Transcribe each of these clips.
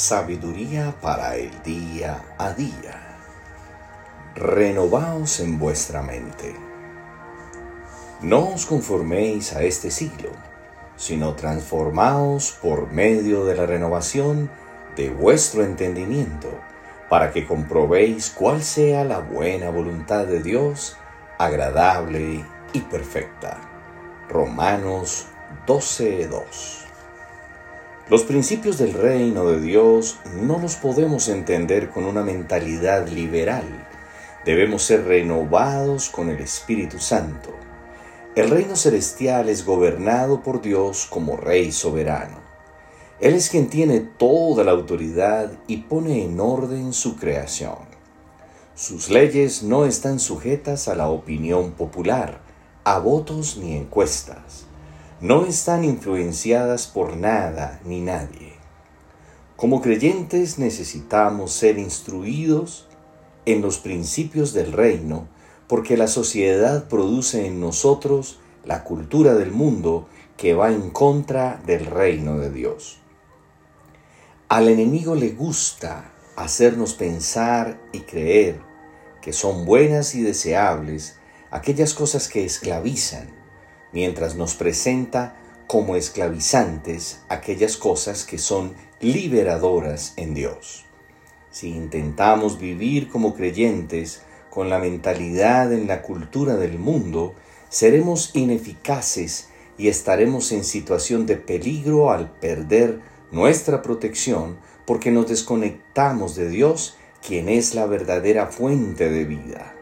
Sabiduría para el día a día. Renovaos en vuestra mente. No os conforméis a este siglo, sino transformaos por medio de la renovación de vuestro entendimiento, para que comprobéis cuál sea la buena voluntad de Dios, agradable y perfecta. Romanos 12:2 los principios del reino de Dios no los podemos entender con una mentalidad liberal. Debemos ser renovados con el Espíritu Santo. El reino celestial es gobernado por Dios como Rey soberano. Él es quien tiene toda la autoridad y pone en orden su creación. Sus leyes no están sujetas a la opinión popular, a votos ni encuestas no están influenciadas por nada ni nadie. Como creyentes necesitamos ser instruidos en los principios del reino porque la sociedad produce en nosotros la cultura del mundo que va en contra del reino de Dios. Al enemigo le gusta hacernos pensar y creer que son buenas y deseables aquellas cosas que esclavizan, mientras nos presenta como esclavizantes aquellas cosas que son liberadoras en Dios. Si intentamos vivir como creyentes con la mentalidad en la cultura del mundo, seremos ineficaces y estaremos en situación de peligro al perder nuestra protección porque nos desconectamos de Dios, quien es la verdadera fuente de vida.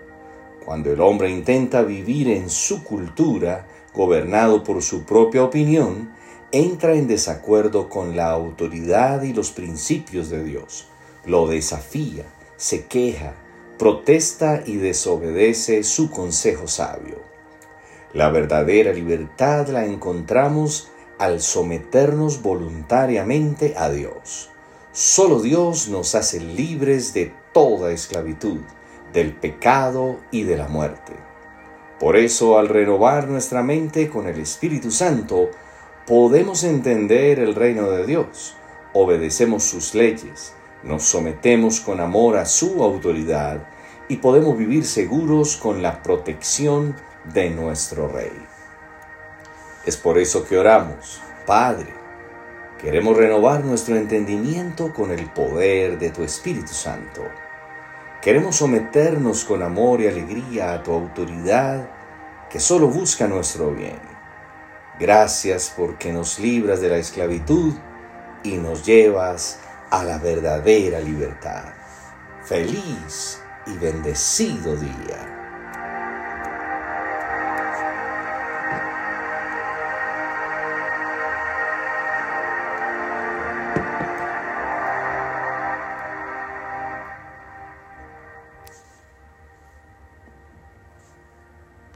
Cuando el hombre intenta vivir en su cultura, gobernado por su propia opinión, entra en desacuerdo con la autoridad y los principios de Dios, lo desafía, se queja, protesta y desobedece su consejo sabio. La verdadera libertad la encontramos al someternos voluntariamente a Dios. Solo Dios nos hace libres de toda esclavitud, del pecado y de la muerte. Por eso, al renovar nuestra mente con el Espíritu Santo, podemos entender el reino de Dios, obedecemos sus leyes, nos sometemos con amor a su autoridad y podemos vivir seguros con la protección de nuestro Rey. Es por eso que oramos, Padre, queremos renovar nuestro entendimiento con el poder de tu Espíritu Santo Queremos someternos con amor y alegría a tu autoridad que solo busca nuestro bien. Gracias porque nos libras de la esclavitud y nos llevas a la verdadera libertad. Feliz y bendecido día.